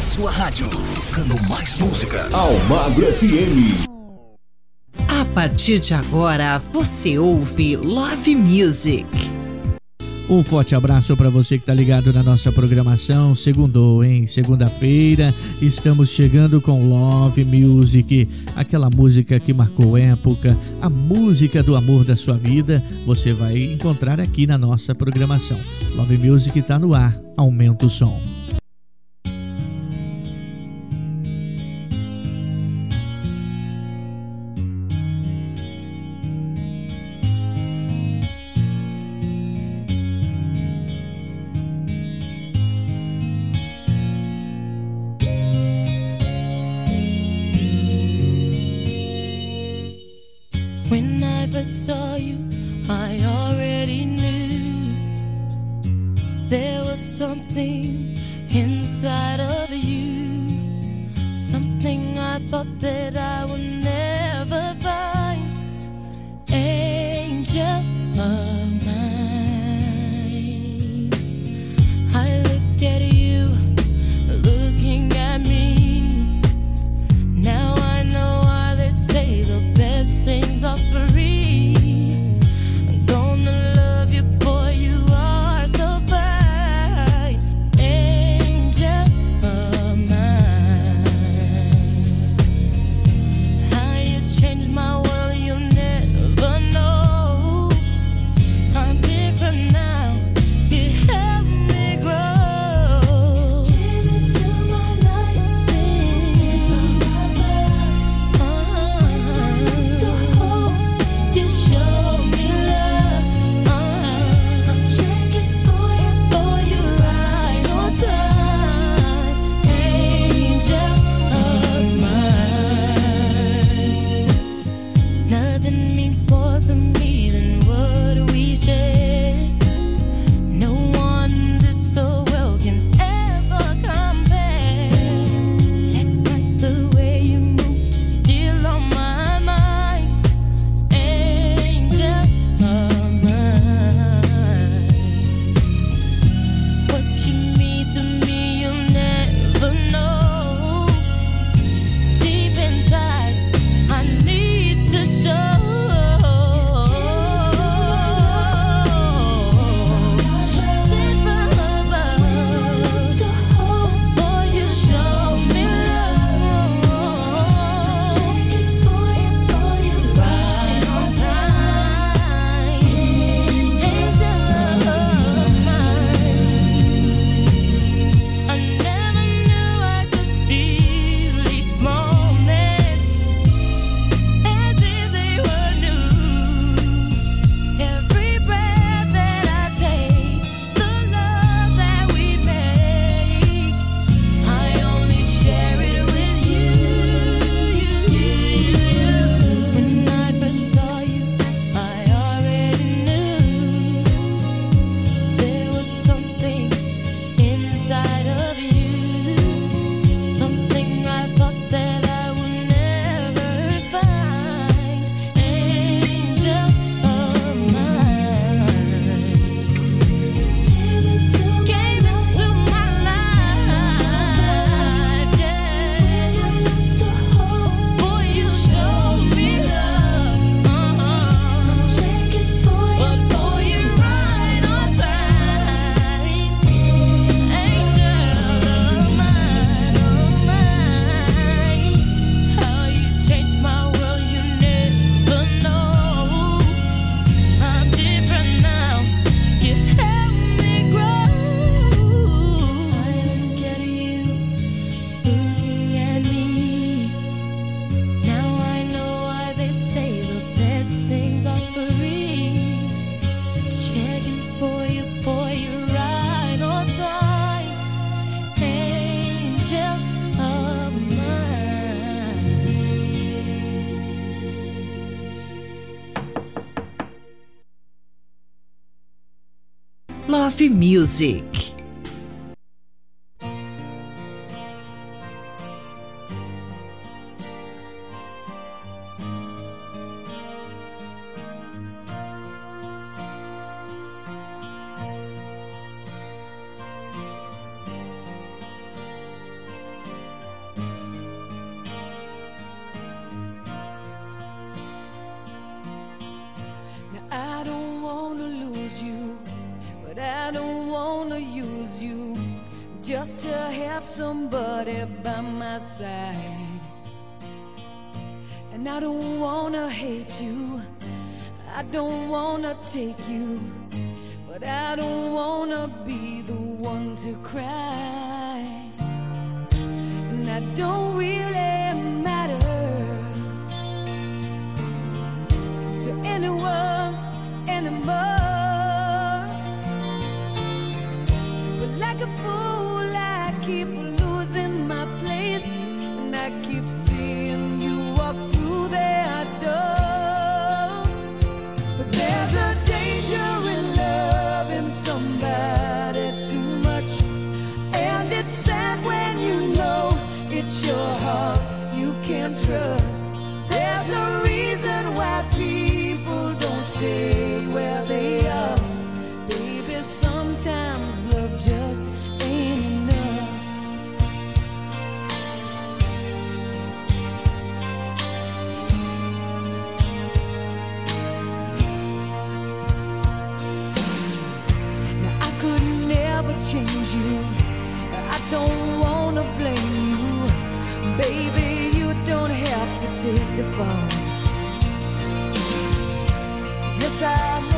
Sua rádio, tocando mais música. Almagro FM. A partir de agora, você ouve Love Music. Um forte abraço para você que está ligado na nossa programação. Segundo, em segunda-feira, estamos chegando com Love Music, aquela música que marcou época, a música do amor da sua vida. Você vai encontrar aqui na nossa programação. Love Music está no ar. Aumenta o som. Music. change you. I don't wanna blame you, baby. You don't have to take the fall. Yes, I know.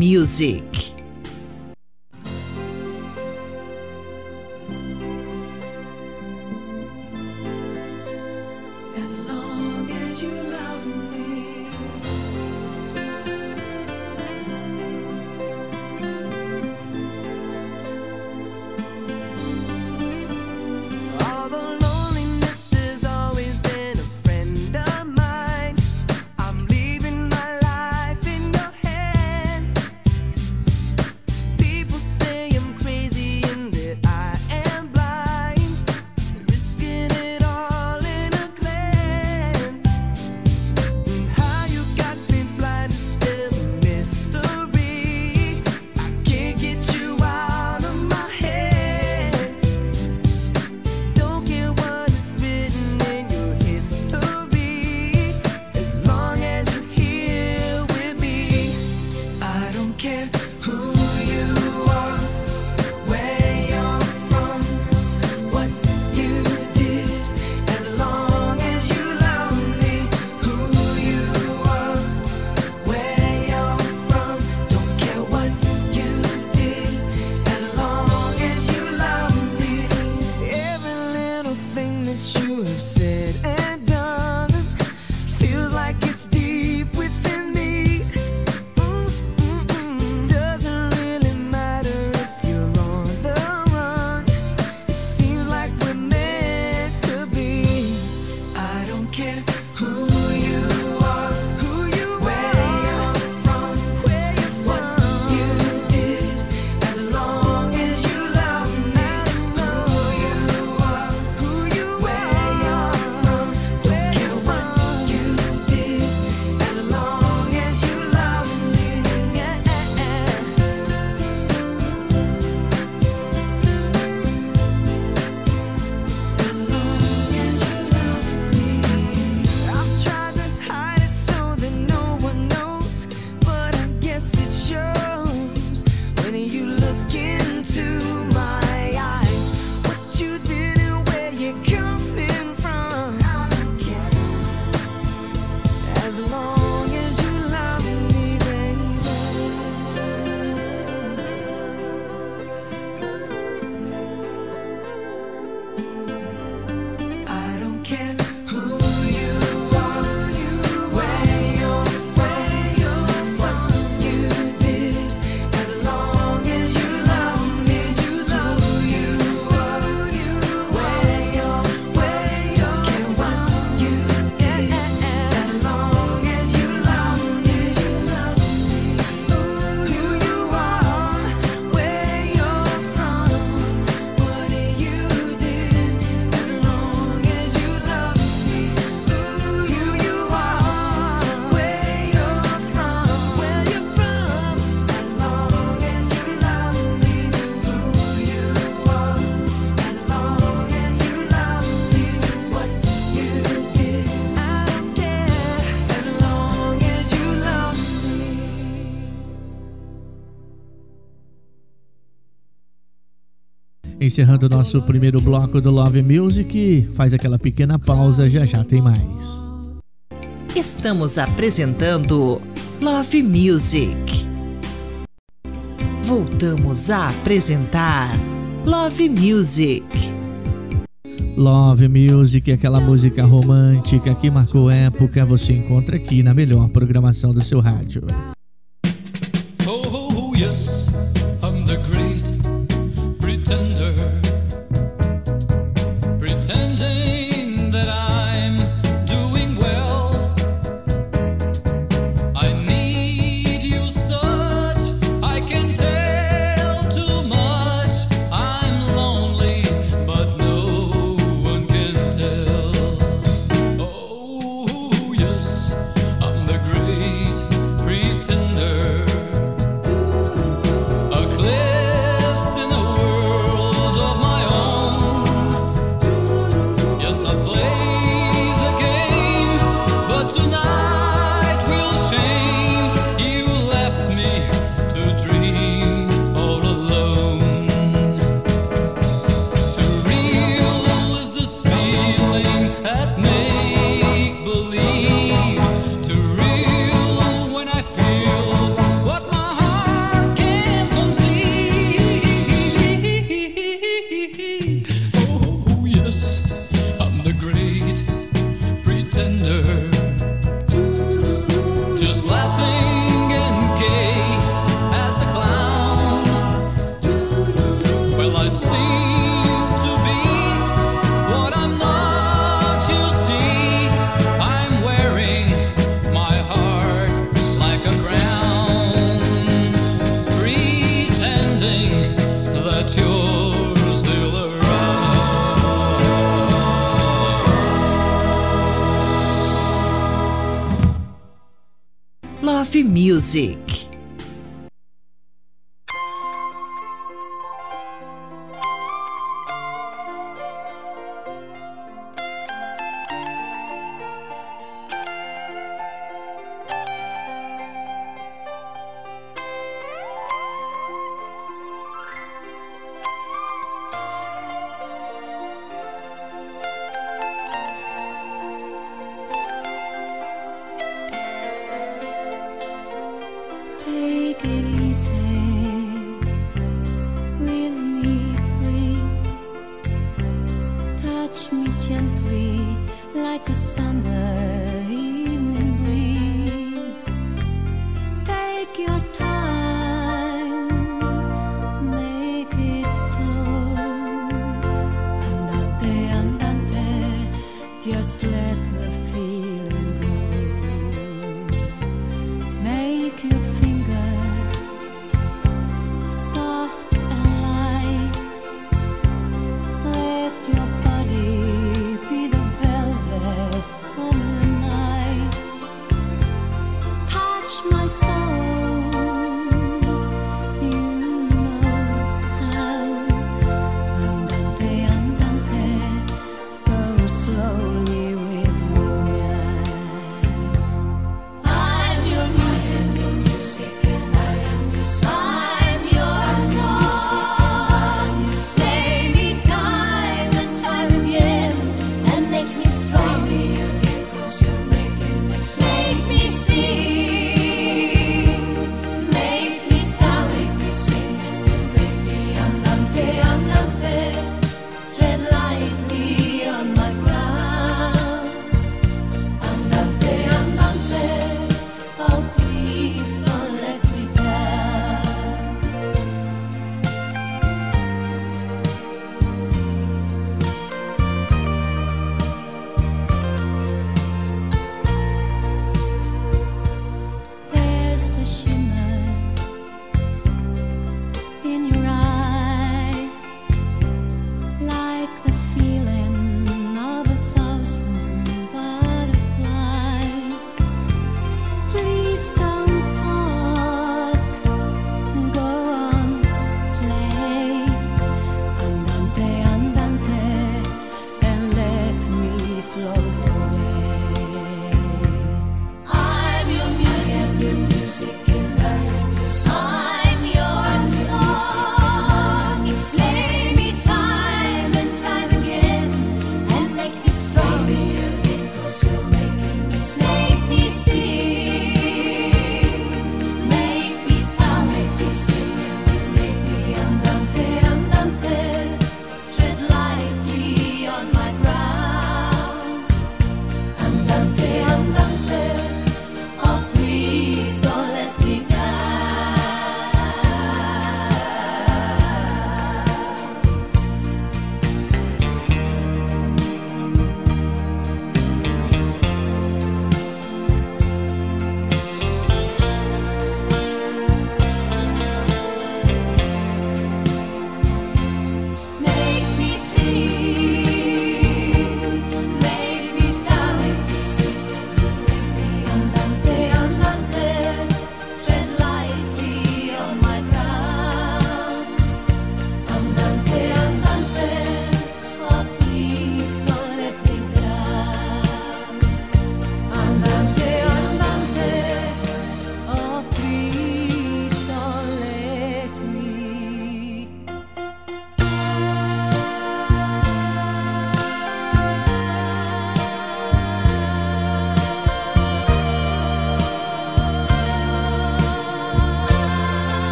Music. encerrando o nosso primeiro bloco do Love Music. Faz aquela pequena pausa, já já tem mais. Estamos apresentando Love Music. Voltamos a apresentar Love Music. Love Music, é aquela música romântica que marcou época, você encontra aqui na melhor programação do seu rádio.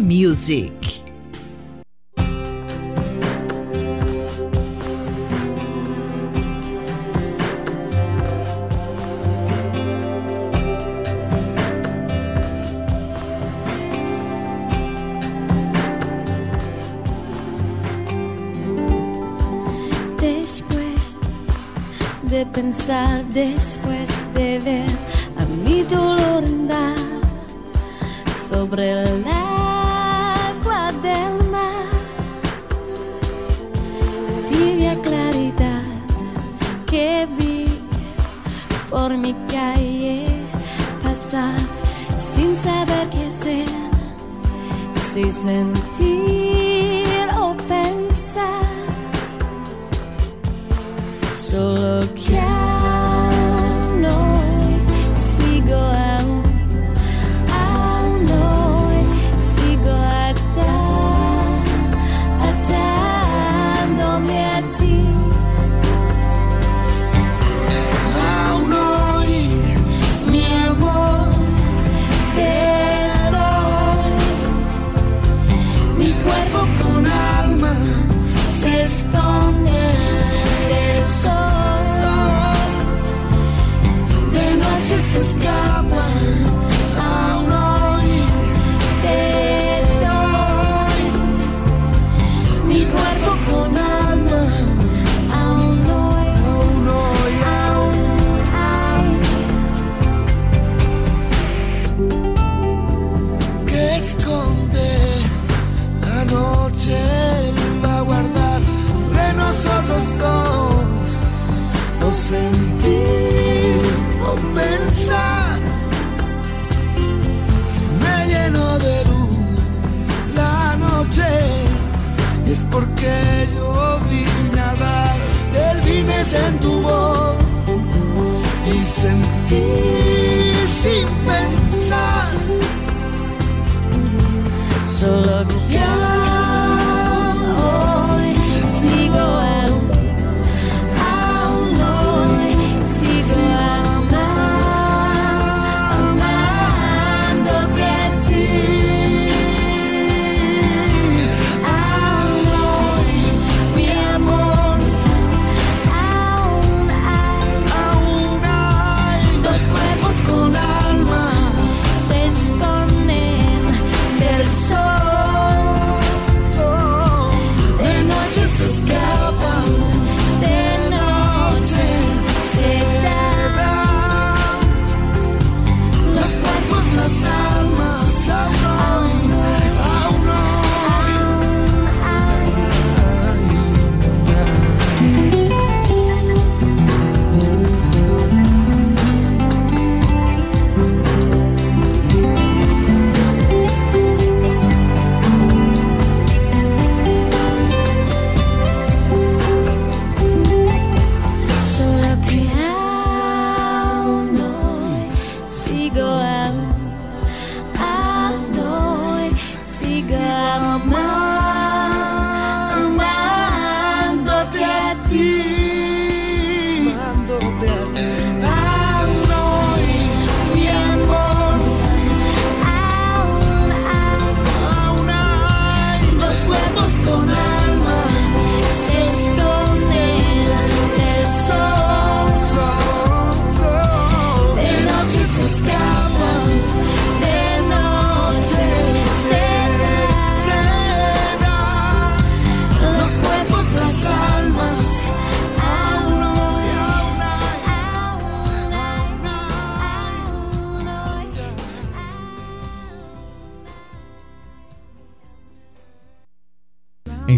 Music. de pensar después de ver a mi dolor andar sobre season.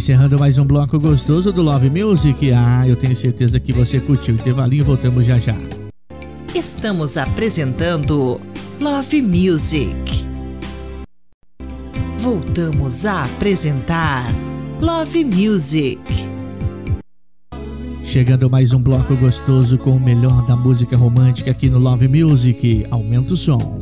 encerrando mais um bloco gostoso do Love Music. Ah, eu tenho certeza que você curtiu. Intervalinho, voltamos já já. Estamos apresentando Love Music. Voltamos a apresentar Love Music. Chegando mais um bloco gostoso com o melhor da música romântica aqui no Love Music. Aumenta o som.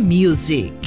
Music.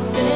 I say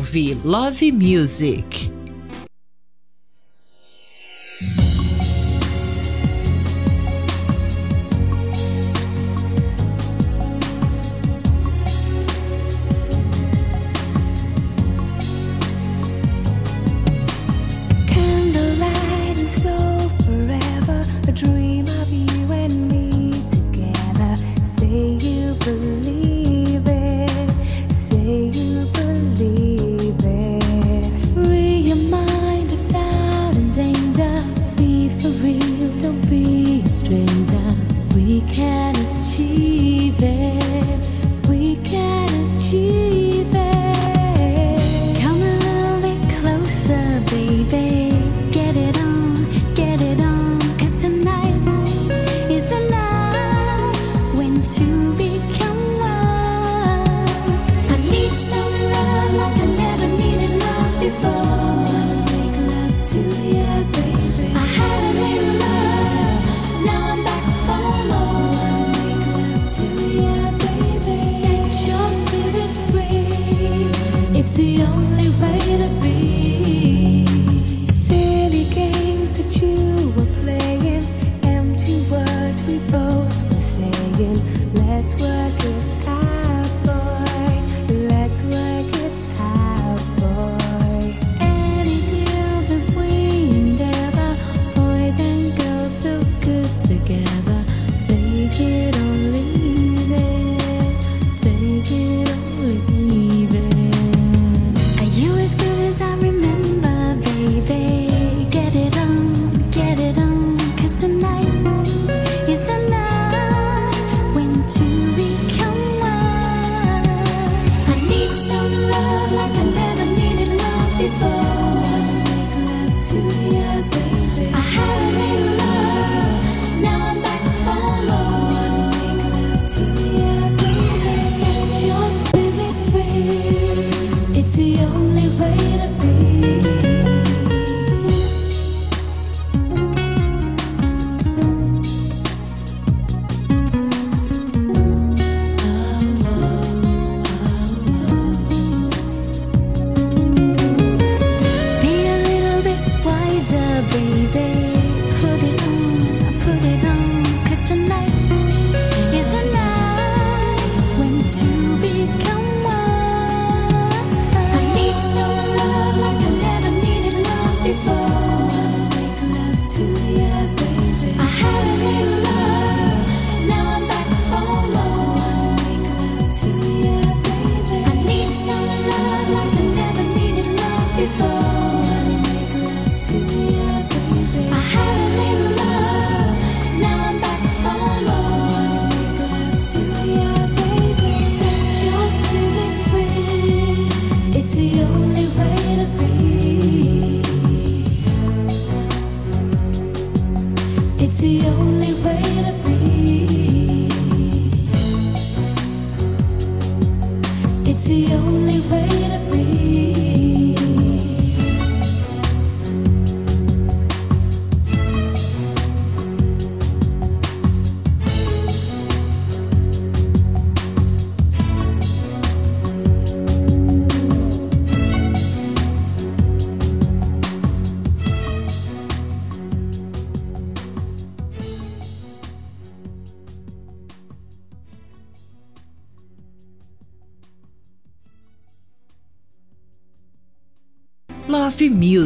ouvir Love Music.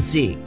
11.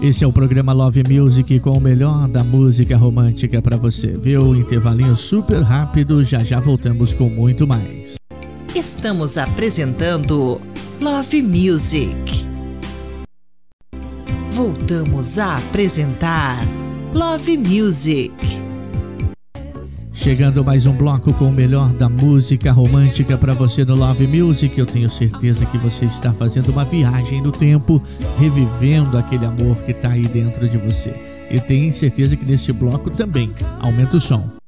Esse é o programa Love Music com o melhor da música romântica pra você, viu? Intervalinho super rápido, já já voltamos com muito mais. Estamos apresentando Love Music. Voltamos a apresentar Love Music. Chegando mais um bloco com o melhor da música romântica pra você no Love Music. Eu tenho certeza que você está fazendo uma viagem no tempo, revivendo aquele amor que tá aí dentro de você. E tenho certeza que nesse bloco também aumenta o som.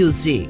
Music.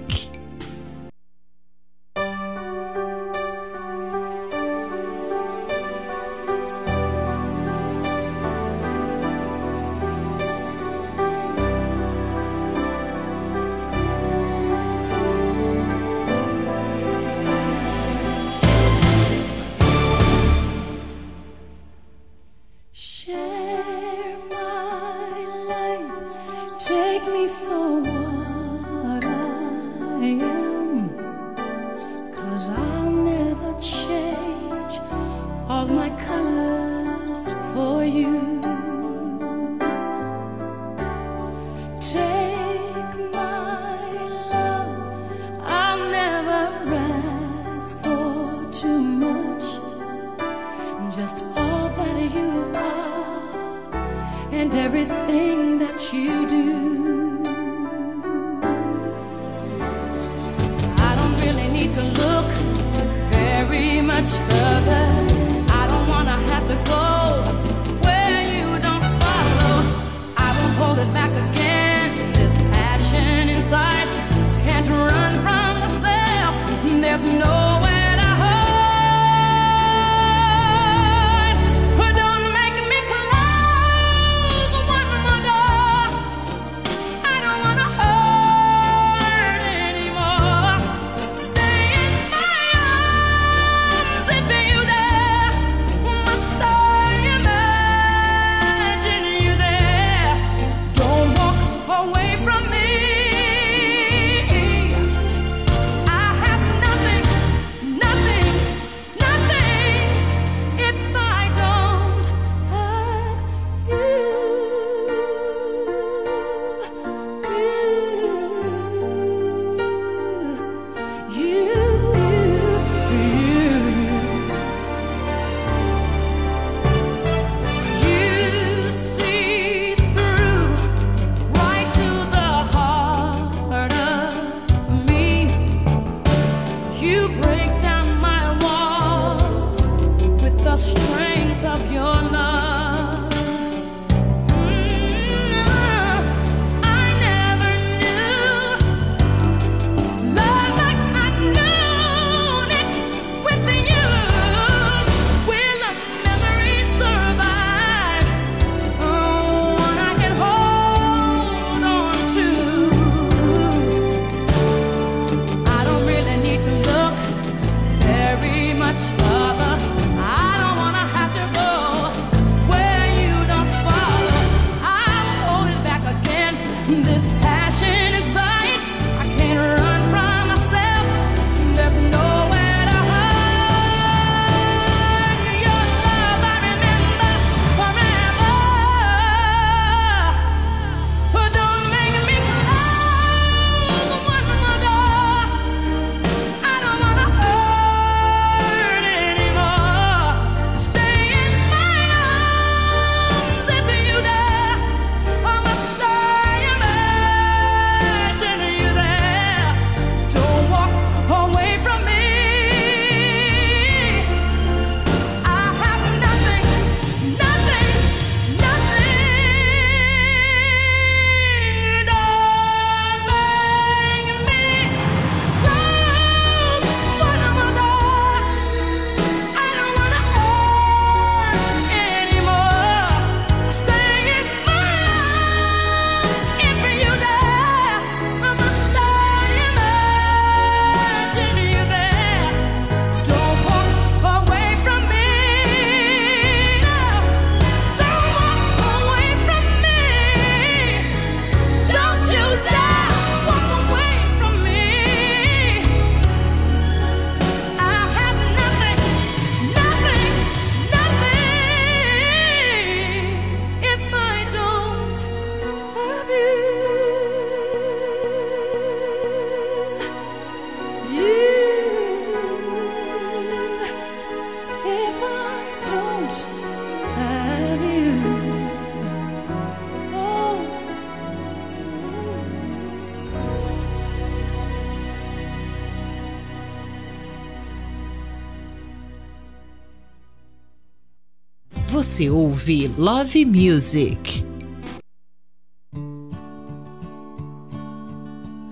Você ouve Love Music.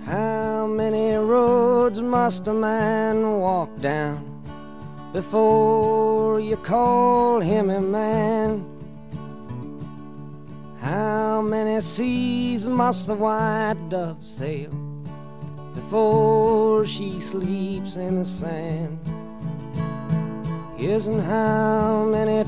How many roads must a man walk down before you call him a man? How many seas must the white dove sail before she sleeps in the sand? Isn't how many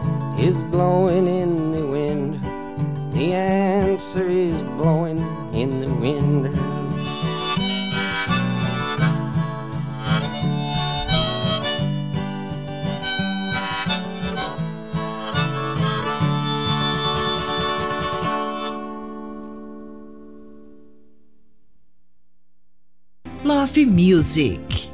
is blowing in the wind. The answer is blowing in the wind. Love Music.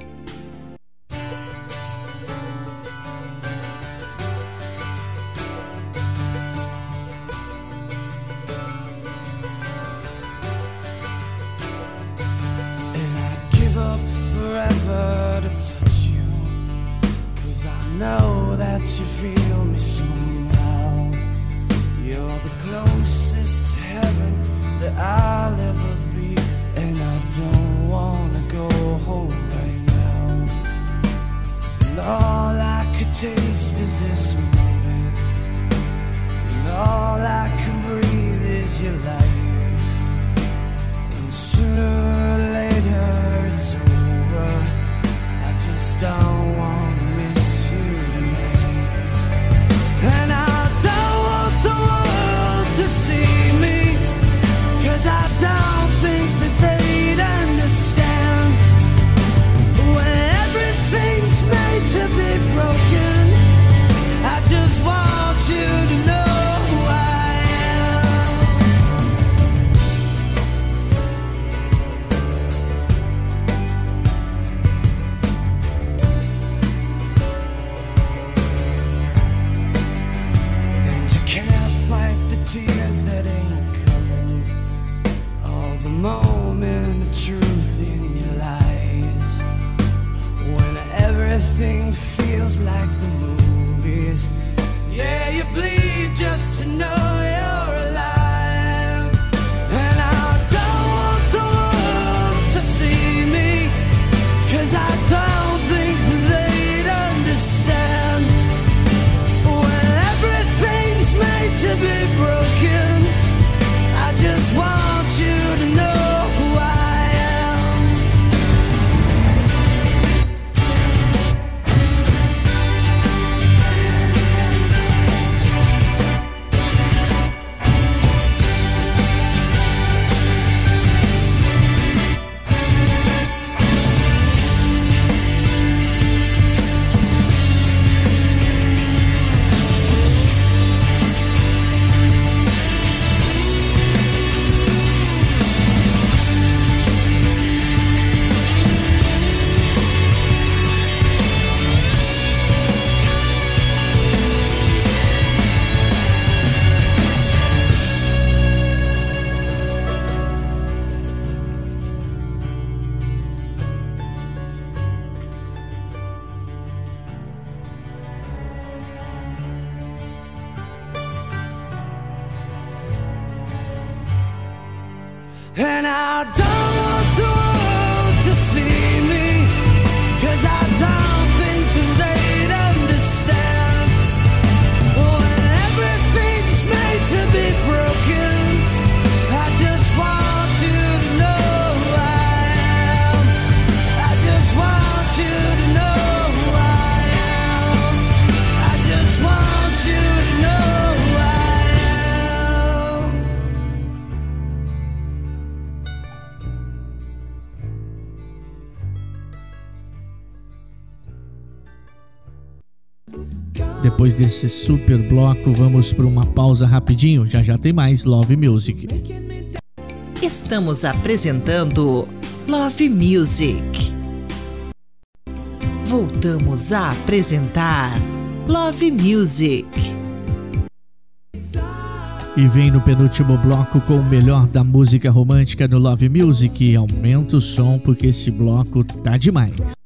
desse super bloco, vamos para uma pausa rapidinho. Já já tem mais Love Music. Estamos apresentando Love Music. Voltamos a apresentar Love Music. E vem no penúltimo bloco com o melhor da música romântica no Love Music. Aumenta o som porque esse bloco tá demais.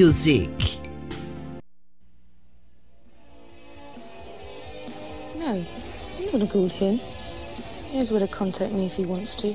music. No, I'm not a good him. He knows where to contact me if he wants to.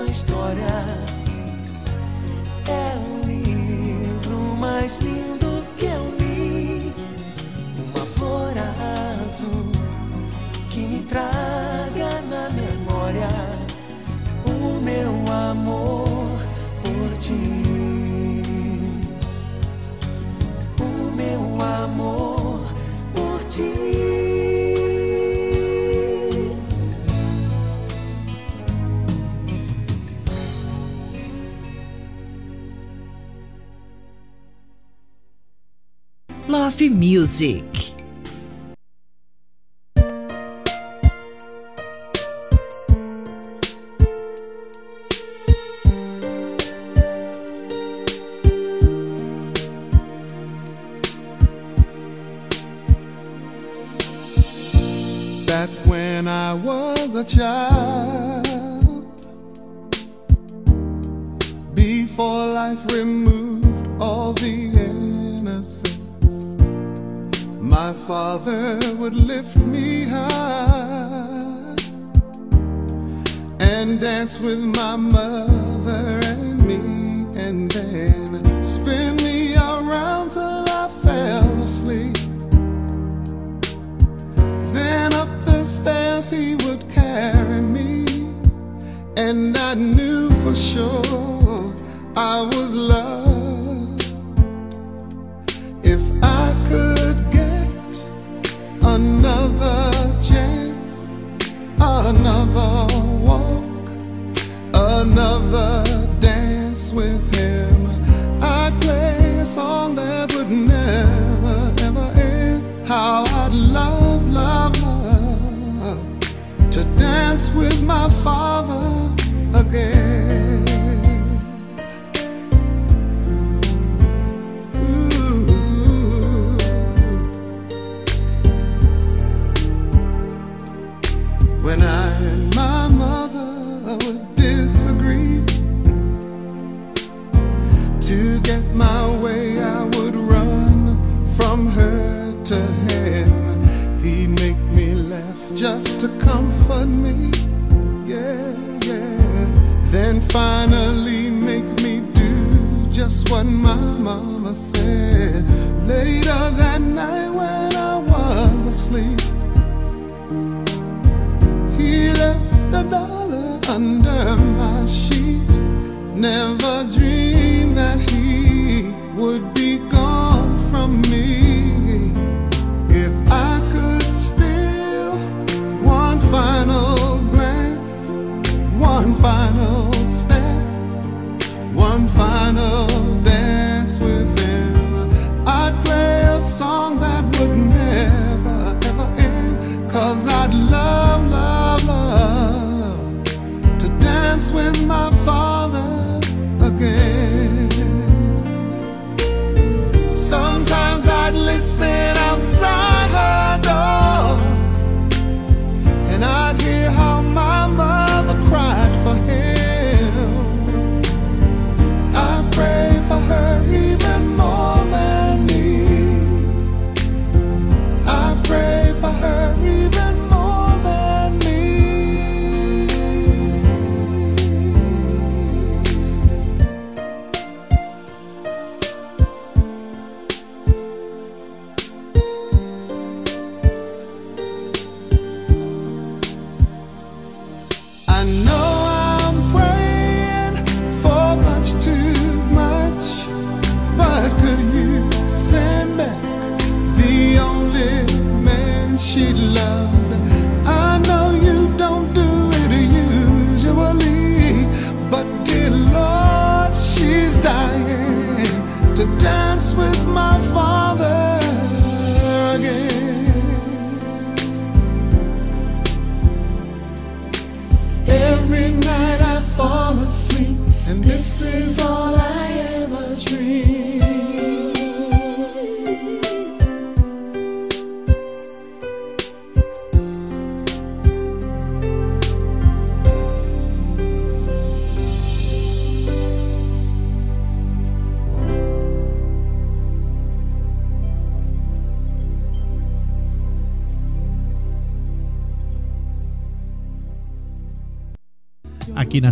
Nossa história. Music.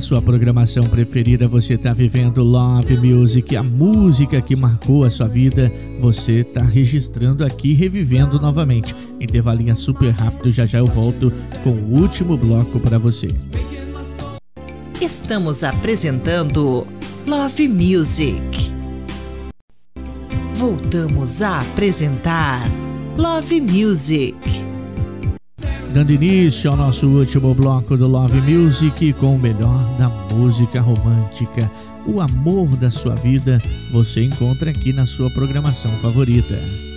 sua programação preferida, você está vivendo Love Music, a música que marcou a sua vida, você está registrando aqui, revivendo novamente. Intervalinha super rápido, já já eu volto com o último bloco para você. Estamos apresentando Love Music. Voltamos a apresentar Love Music. Dando início ao nosso último bloco do Love Music com o melhor da música romântica. O amor da sua vida você encontra aqui na sua programação favorita.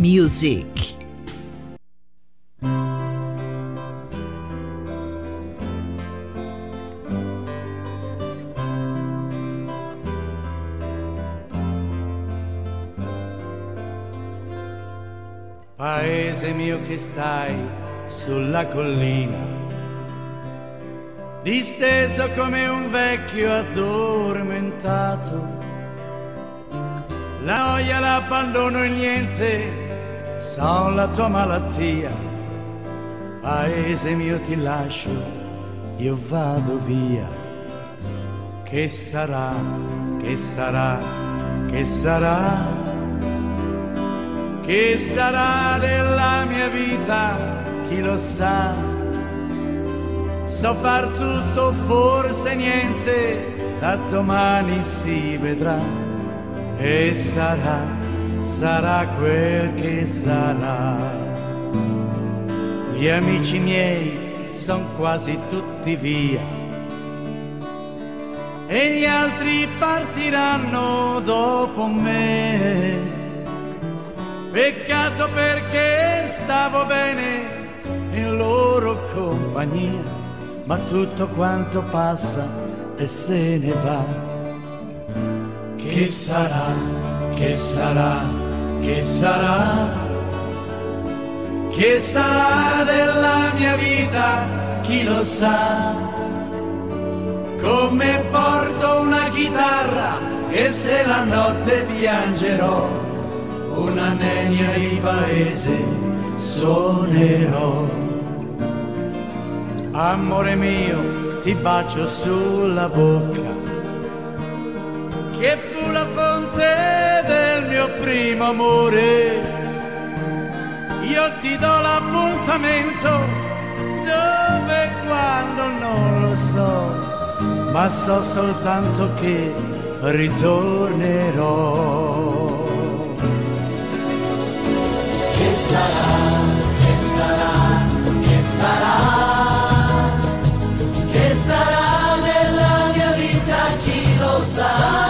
Music. Paese mio che stai sulla collina, disteso come un vecchio addormentato. La noia, l'abbandono e niente sono la tua malattia, paese mio ti lascio, io vado via. Che sarà, che sarà, che sarà, che sarà della mia vita, chi lo sa. So far tutto, forse niente, da domani si vedrà. E sarà sarà quel che sarà. Gli amici miei sono quasi tutti via e gli altri partiranno dopo me. Peccato perché stavo bene in loro compagnia, ma tutto quanto passa e se ne va. Che sarà, che sarà? Della mia vita, chi lo sa. Come porto una chitarra e se la notte piangerò, una nenia di paese suonerò. Amore mio, ti bacio sulla bocca, che fu la fonte del mio primo amore. Io ti do l'appuntamento dove e quando non lo so, ma so soltanto che ritornerò. Che sarà, che sarà, che sarà, che sarà nella mia vita chi lo sa.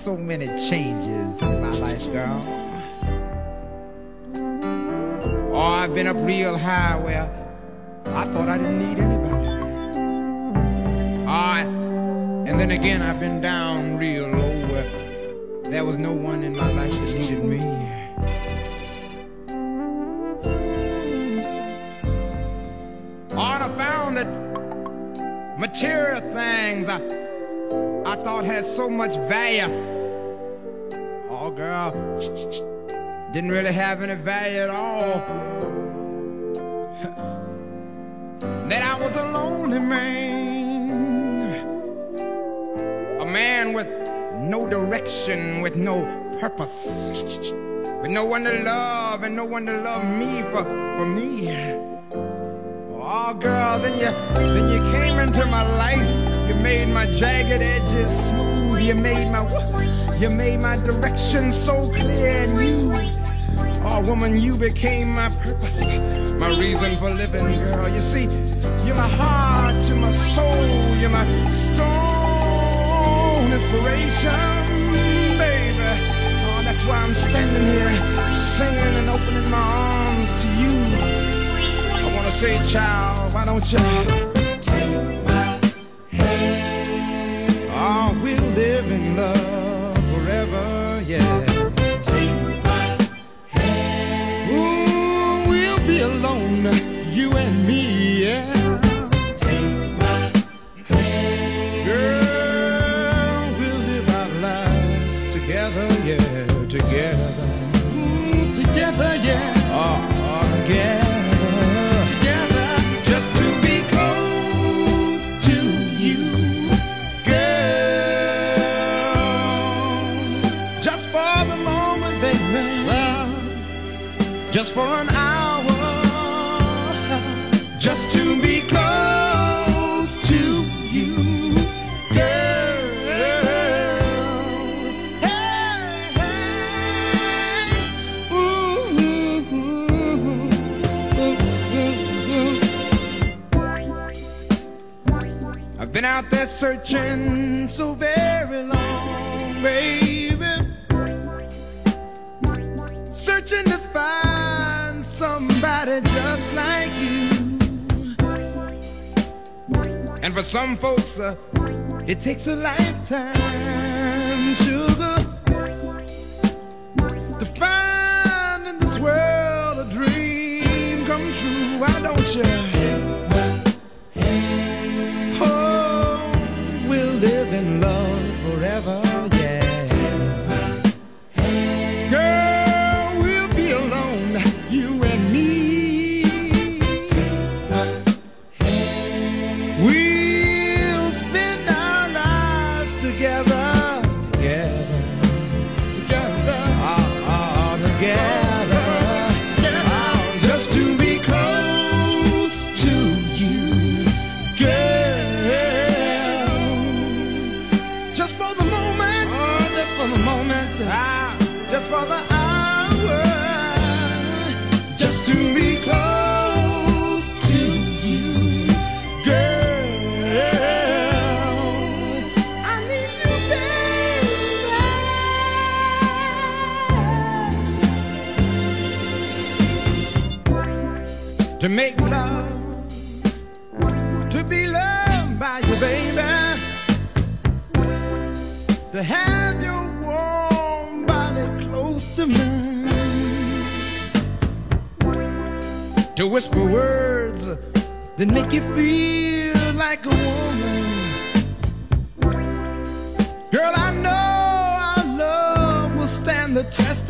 So many changes in my life, girl. Oh, I've been up real high where I thought I didn't need anybody. Ah, and then again, I've been down real low where there was no one in my life that needed me. Oh, and I found that material things I, I thought had so much value. Girl, didn't really have any value at all. that I was a lonely man, a man with no direction, with no purpose, with no one to love and no one to love me for, for me. Oh, girl, then you then you came into my life. You made my jagged edges smooth. You made my you made my direction so clear and you. Oh, woman, you became my purpose, my reason for living, girl. You see, you're my heart, you're my soul, you're my strong inspiration, baby. Oh, that's why I'm standing here singing and opening my arms. I say, child, why don't you take my hand? Oh, we'll live in love just for an hour, just to be close to you, girl. Hey, hey. Ooh, ooh, ooh, I've been out there searching so very long, baby. And for some folks, uh, it takes a lifetime, sugar, to find in this world a dream come true. Why don't you? to make love, to be loved by you, baby, to have your warm body close to mine, to whisper words that make you feel like a woman. Girl, I know our love will stand the test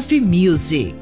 Love Music.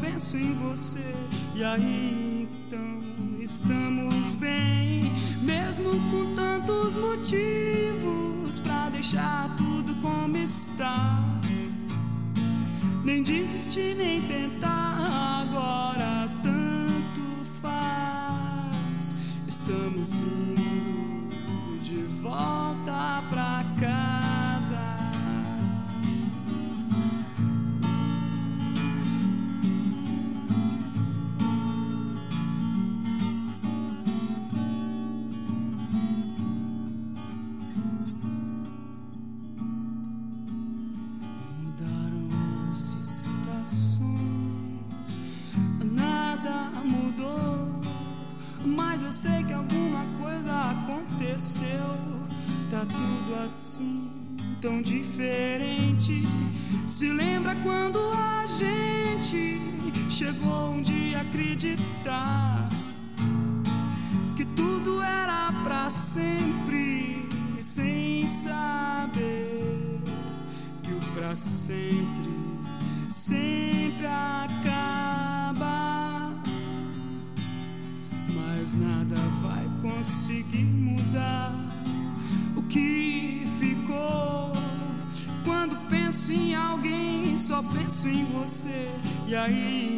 penso em você. E aí então estamos bem, mesmo com tantos motivos pra deixar tudo como está. Nem desistir, nem tentar agora. Aí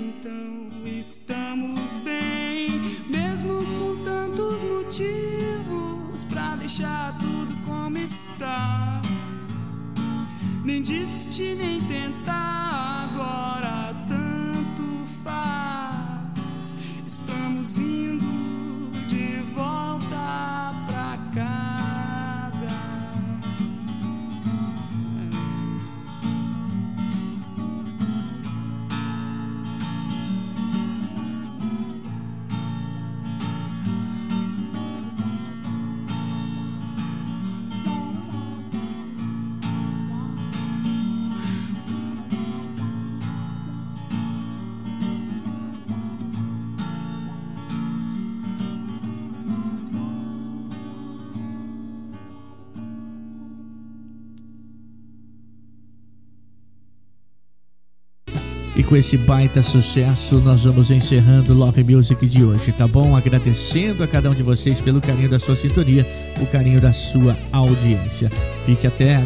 com esse baita sucesso, nós vamos encerrando o Love Music de hoje, tá bom? Agradecendo a cada um de vocês pelo carinho da sua sintonia, o carinho da sua audiência. Fique até,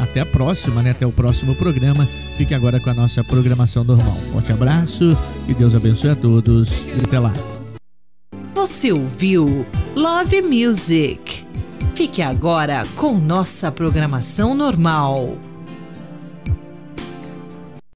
até a próxima, né? Até o próximo programa. Fique agora com a nossa programação normal. Forte abraço e Deus abençoe a todos. E até lá. Você ouviu Love Music. Fique agora com nossa programação normal.